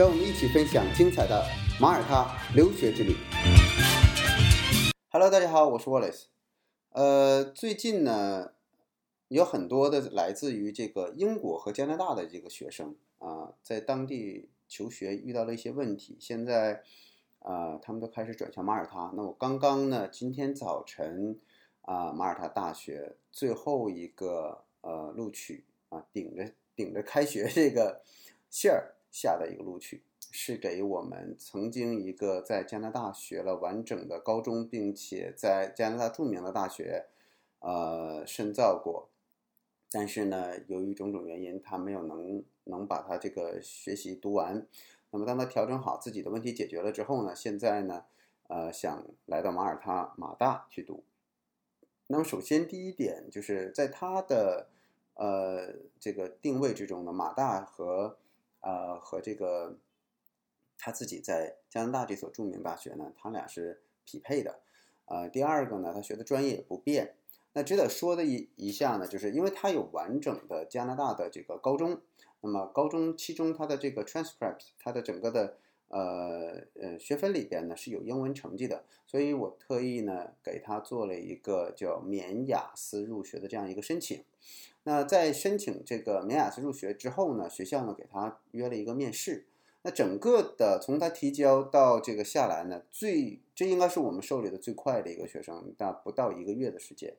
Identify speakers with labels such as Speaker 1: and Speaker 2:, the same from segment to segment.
Speaker 1: 让我们一起分享精彩的马耳他留学之旅。Hello，大家好，我是 Wallace。呃，最近呢，有很多的来自于这个英国和加拿大的这个学生啊，在当地求学遇到了一些问题，现在啊，他们都开始转向马耳他。那我刚刚呢，今天早晨。啊，马耳他大学最后一个呃录取啊，顶着顶着开学这个 线儿下的一个录取，是给我们曾经一个在加拿大学了完整的高中，并且在加拿大著名的大学呃深造过，但是呢，由于种种原因，他没有能能把他这个学习读完。那么当他调整好自己的问题解决了之后呢，现在呢，呃，想来到马耳他马大去读。那么首先第一点就是在他的呃这个定位之中呢，马大和呃和这个他自己在加拿大这所著名大学呢，他俩是匹配的。呃，第二个呢，他学的专业也不变。那值得说的一一下呢，就是因为他有完整的加拿大的这个高中，那么高中其中他的这个 transcript，他的整个的。呃呃，学分里边呢是有英文成绩的，所以我特意呢给他做了一个叫免雅思入学的这样一个申请。那在申请这个免雅思入学之后呢，学校呢给他约了一个面试。那整个的从他提交到这个下来呢，最这应该是我们受理的最快的一个学生，但不到一个月的时间，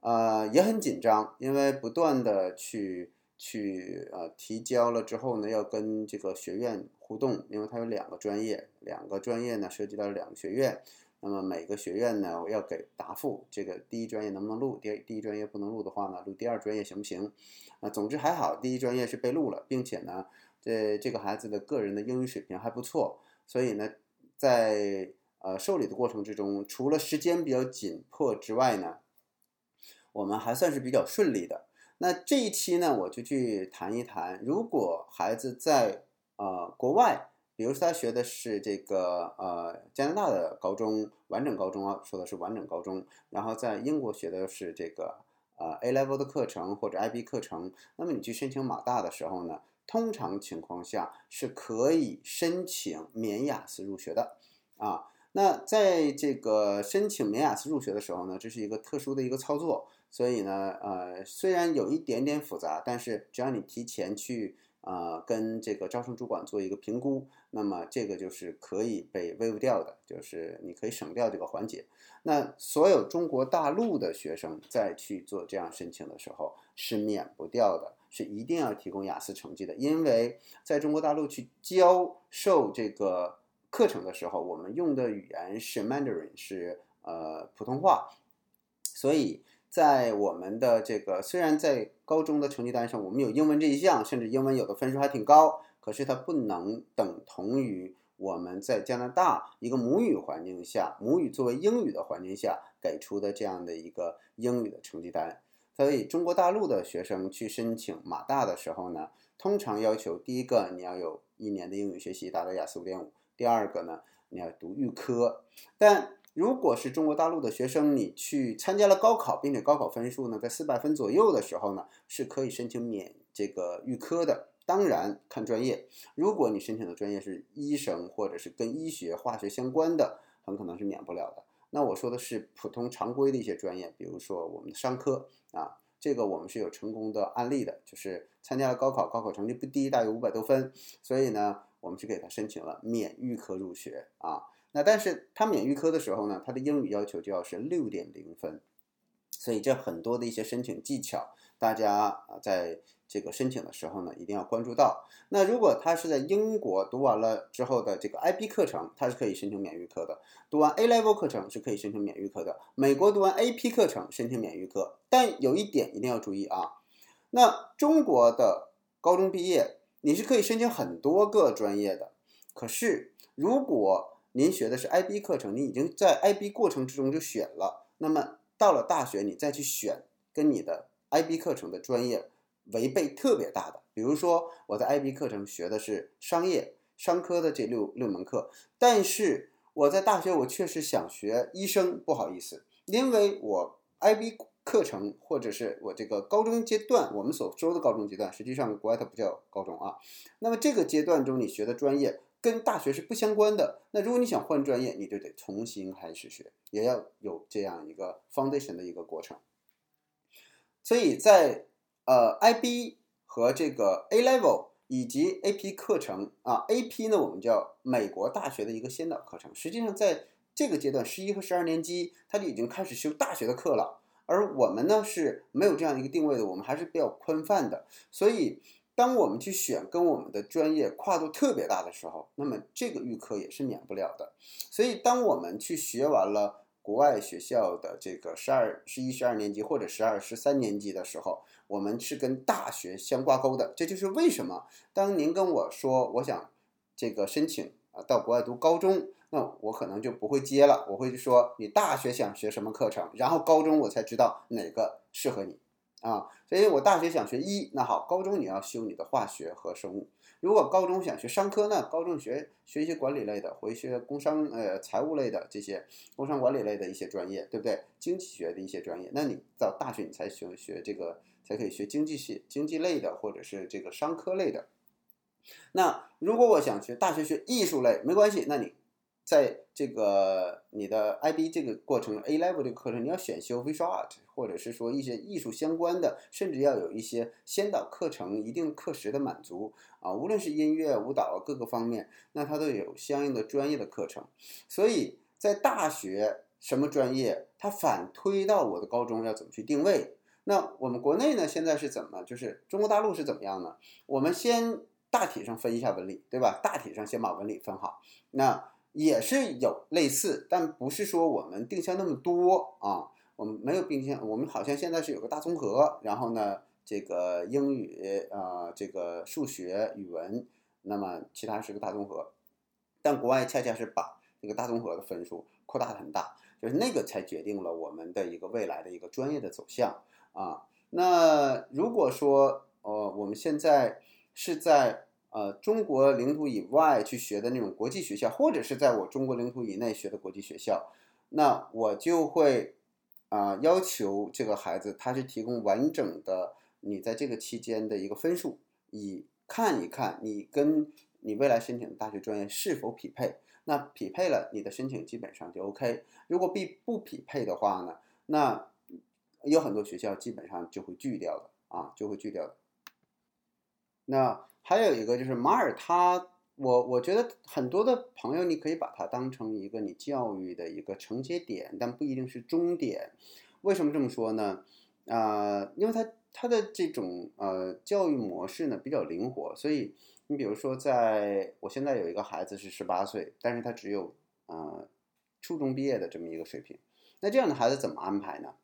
Speaker 1: 呃也很紧张，因为不断的去。去呃提交了之后呢，要跟这个学院互动，因为它有两个专业，两个专业呢涉及到两个学院，那么每个学院呢我要给答复，这个第一专业能不能录，第第一专业不能录的话呢，录第二专业行不行？啊，总之还好，第一专业是被录了，并且呢，这这个孩子的个人的英语水平还不错，所以呢，在呃受理的过程之中，除了时间比较紧迫之外呢，我们还算是比较顺利的。那这一期呢，我就去谈一谈，如果孩子在呃国外，比如说他学的是这个呃加拿大的高中完整高中啊，说的是完整高中，然后在英国学的是这个呃 A level 的课程或者 IB 课程，那么你去申请马大的时候呢，通常情况下是可以申请免雅思入学的啊。那在这个申请免雅思入学的时候呢，这是一个特殊的一个操作。所以呢，呃，虽然有一点点复杂，但是只要你提前去，呃，跟这个招生主管做一个评估，那么这个就是可以被 waive 掉的，就是你可以省掉这个环节。那所有中国大陆的学生再去做这样申请的时候是免不掉的，是一定要提供雅思成绩的，因为在中国大陆去教授这个课程的时候，我们用的语言是 Mandarin，是呃普通话，所以。在我们的这个，虽然在高中的成绩单上我们有英文这一项，甚至英文有的分数还挺高，可是它不能等同于我们在加拿大一个母语环境下，母语作为英语的环境下给出的这样的一个英语的成绩单。所以中国大陆的学生去申请马大的时候呢，通常要求第一个你要有一年的英语学习达到雅思五点五，第二个呢你要读预科，但。如果是中国大陆的学生，你去参加了高考，并且高考分数呢在四百分左右的时候呢，是可以申请免这个预科的。当然看专业，如果你申请的专业是医生或者是跟医学、化学相关的，很可能是免不了的。那我说的是普通常规的一些专业，比如说我们的商科啊，这个我们是有成功的案例的，就是参加了高考，高考成绩不低，大约五百多分，所以呢，我们是给他申请了免预科入学啊。那但是他免预科的时候呢，他的英语要求就要是六点零分，所以这很多的一些申请技巧，大家啊在这个申请的时候呢，一定要关注到。那如果他是在英国读完了之后的这个 IB 课程，他是可以申请免预科的；读完 A Level 课程是可以申请免预科的。美国读完 AP 课程申请免预科，但有一点一定要注意啊，那中国的高中毕业你是可以申请很多个专业的，可是。如果您学的是 IB 课程，你已经在 IB 过程之中就选了，那么到了大学你再去选跟你的 IB 课程的专业违背特别大的。比如说我在 IB 课程学的是商业商科的这六六门课，但是我在大学我确实想学医生，不好意思，因为我 IB 课程或者是我这个高中阶段，我们所说的高中阶段，实际上国外它不叫高中啊。那么这个阶段中你学的专业。跟大学是不相关的。那如果你想换专业，你就得重新开始学，也要有这样一个 foundation 的一个过程。所以在呃 IB 和这个 A Level 以及 AP 课程啊，AP 呢我们叫美国大学的一个先导课程。实际上在这个阶段，十一和十二年级，它就已经开始修大学的课了。而我们呢是没有这样一个定位的，我们还是比较宽泛的，所以。当我们去选跟我们的专业跨度特别大的时候，那么这个预科也是免不了的。所以，当我们去学完了国外学校的这个十二、十一、十二年级或者十二、十三年级的时候，我们是跟大学相挂钩的。这就是为什么当您跟我说我想这个申请啊到国外读高中，那我可能就不会接了。我会说你大学想学什么课程，然后高中我才知道哪个适合你。啊，所以我大学想学医，那好，高中你要修你的化学和生物。如果高中想学商科呢，高中学学一些管理类的，回学工商呃财务类的这些工商管理类的一些专业，对不对？经济学的一些专业，那你到大学你才学学这个，才可以学经济系经济类的或者是这个商科类的。那如果我想学大学学艺术类，没关系，那你。在这个你的 IB 这个过程 A level 这个课程，你要选修 Visual Art，或者是说一些艺术相关的，甚至要有一些先导课程，一定课时的满足啊，无论是音乐、舞蹈各个方面，那它都有相应的专业的课程。所以在大学什么专业，它反推到我的高中要怎么去定位？那我们国内呢，现在是怎么？就是中国大陆是怎么样呢？我们先大体上分一下文理，对吧？大体上先把文理分好，那。也是有类似，但不是说我们定向那么多啊。我们没有定向，我们好像现在是有个大综合，然后呢，这个英语啊，这个数学、语文，那么其他是个大综合。但国外恰恰是把这个大综合的分数扩大的很大，就是那个才决定了我们的一个未来的一个专业的走向啊。那如果说呃，我们现在是在。呃，中国领土以外去学的那种国际学校，或者是在我中国领土以内学的国际学校，那我就会啊要求这个孩子，他是提供完整的你在这个期间的一个分数，以看一看你跟你未来申请的大学专业是否匹配。那匹配了，你的申请基本上就 OK。如果必不匹配的话呢，那有很多学校基本上就会拒掉的啊，就会拒掉的。那。还有一个就是马耳他，我我觉得很多的朋友，你可以把它当成一个你教育的一个承接点，但不一定是终点。为什么这么说呢？啊，因为它它的这种呃教育模式呢比较灵活，所以你比如说，在我现在有一个孩子是十八岁，但是他只有呃初中毕业的这么一个水平，那这样的孩子怎么安排呢？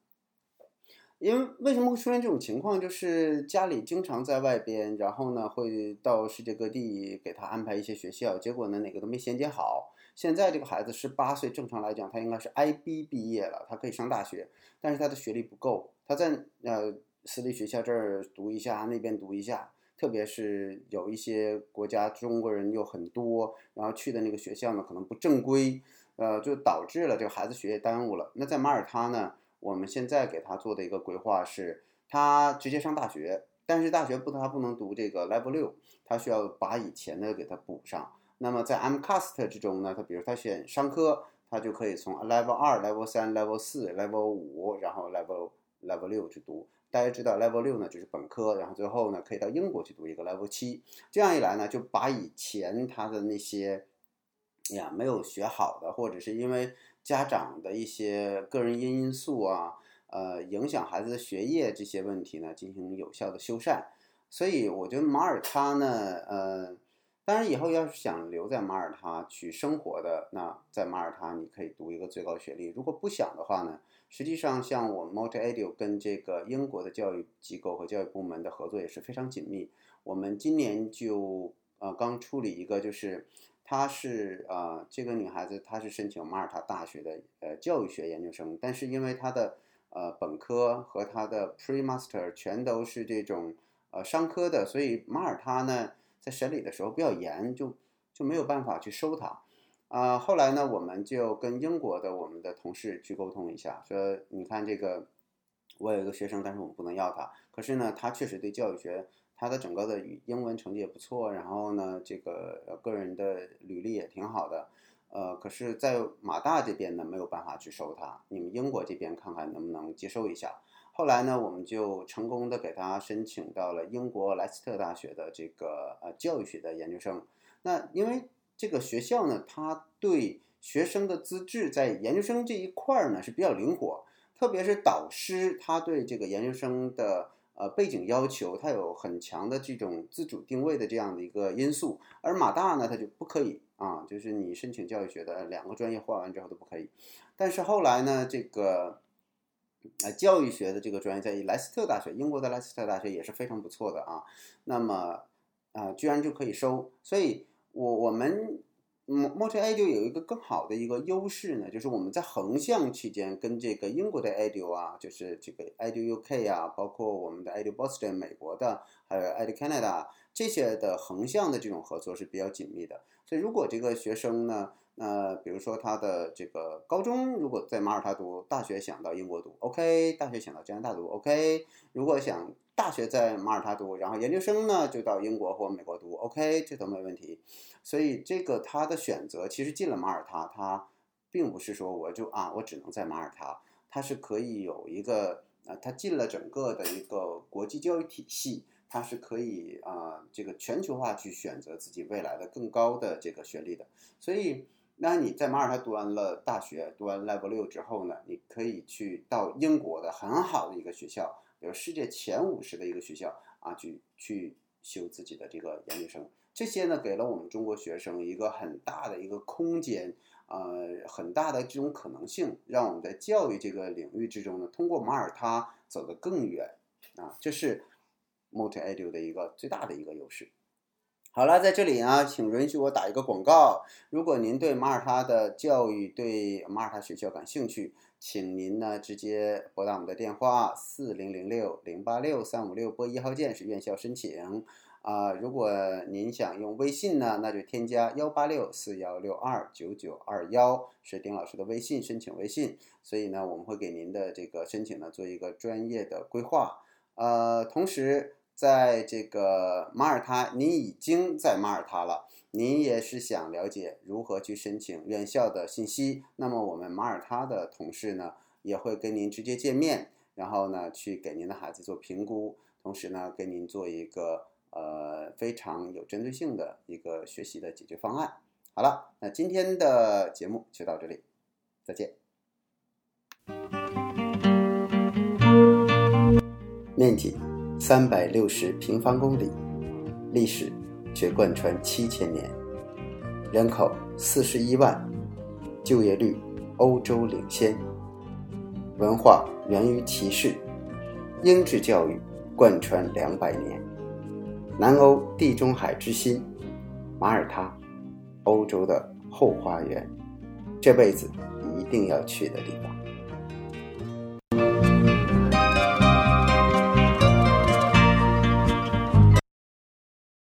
Speaker 1: 因为为什么会出现这种情况？就是家里经常在外边，然后呢会到世界各地给他安排一些学校，结果呢哪个都没衔接好。现在这个孩子十八岁，正常来讲他应该是 IB 毕业了，他可以上大学，但是他的学历不够，他在呃私立学校这儿读一下，那边读一下，特别是有一些国家中国人又很多，然后去的那个学校呢可能不正规，呃就导致了这个孩子学业耽误了。那在马耳他呢？我们现在给他做的一个规划是，他直接上大学，但是大学不，他不能读这个 Level 六，他需要把以前的给他补上。那么在 MCAST 之中呢，他比如他选商科，他就可以从 Level 二、Level 三、Level 四、Level 五，然后 Level Level 六去读。大家知道 Level 六呢就是本科，然后最后呢可以到英国去读一个 Level 七。这样一来呢，就把以前他的那些哎呀没有学好的，或者是因为家长的一些个人因素啊，呃，影响孩子的学业这些问题呢，进行有效的修缮。所以我觉得马耳他呢，呃，当然以后要是想留在马耳他去生活的，那在马耳他你可以读一个最高学历。如果不想的话呢，实际上像我们 Multi Edu 跟这个英国的教育机构和教育部门的合作也是非常紧密。我们今年就呃刚处理一个就是。她是啊，这个女孩子她是申请马耳他大学的呃教育学研究生，但是因为她的呃本科和她的 pre-master 全都是这种呃商科的，所以马耳他呢在审理的时候比较严，就就没有办法去收她。啊，后来呢，我们就跟英国的我们的同事去沟通一下，说你看这个，我有一个学生，但是我们不能要他。可是呢，他确实对教育学，他的整个的英文成绩也不错，然后呢，这个个人的履历也挺好的。呃，可是，在马大这边呢，没有办法去收他。你们英国这边看看能不能接受一下。后来呢，我们就成功的给他申请到了英国莱斯特大学的这个呃教育学的研究生。那因为。这个学校呢，他对学生的资质在研究生这一块儿呢是比较灵活，特别是导师，他对这个研究生的呃背景要求，它有很强的这种自主定位的这样的一个因素。而马大呢，它就不可以啊，就是你申请教育学的两个专业换完之后都不可以。但是后来呢，这个呃教育学的这个专业在莱斯特大学，英国的莱斯特大学也是非常不错的啊。那么啊，居然就可以收，所以。我我们，Multi-Edu 有一个更好的一个优势呢，就是我们在横向期间跟这个英国的 Edu 啊，就是这个 Edu UK 啊，包括我们的 Edu Boston 美国的，还有 Edu Canada 这些的横向的这种合作是比较紧密的。所以如果这个学生呢，那比如说他的这个高中如果在马耳他读，大学想到英国读，OK，大学想到加拿大读，OK，如果想。大学在马耳他读，然后研究生呢就到英国或美国读，OK，这都没问题。所以这个他的选择其实进了马耳他，他并不是说我就啊我只能在马耳他，他是可以有一个啊，他进了整个的一个国际教育体系，他是可以啊这个全球化去选择自己未来的更高的这个学历的。所以那你在马耳他读完了大学，读完 Level 六之后呢，你可以去到英国的很好的一个学校。有世界前五十的一个学校啊，去去修自己的这个研究生，这些呢给了我们中国学生一个很大的一个空间，呃，很大的这种可能性，让我们在教育这个领域之中呢，通过马耳他走得更远啊，这是 Multi-Edu 的一个最大的一个优势。好了，在这里啊，请允许我打一个广告，如果您对马耳他的教育、对马耳他学校感兴趣。请您呢直接拨打我们的电话四零零六零八六三五六，拨一号键是院校申请啊。如果您想用微信呢，那就添加幺八六四幺六二九九二幺，是丁老师的微信申请微信。所以呢，我们会给您的这个申请呢做一个专业的规划。呃，同时在这个马耳他，您已经在马耳他了。您也是想了解如何去申请院校的信息，那么我们马耳他的同事呢也会跟您直接见面，然后呢去给您的孩子做评估，同时呢给您做一个呃非常有针对性的一个学习的解决方案。好了，那今天的节目就到这里，再见。面积三百六十平方公里，历史。却贯穿七千年，人口四十一万，就业率欧洲领先，文化源于骑士，英制教育贯穿两百年，南欧地中海之心，马耳他，欧洲的后花园，这辈子一定要去的地方。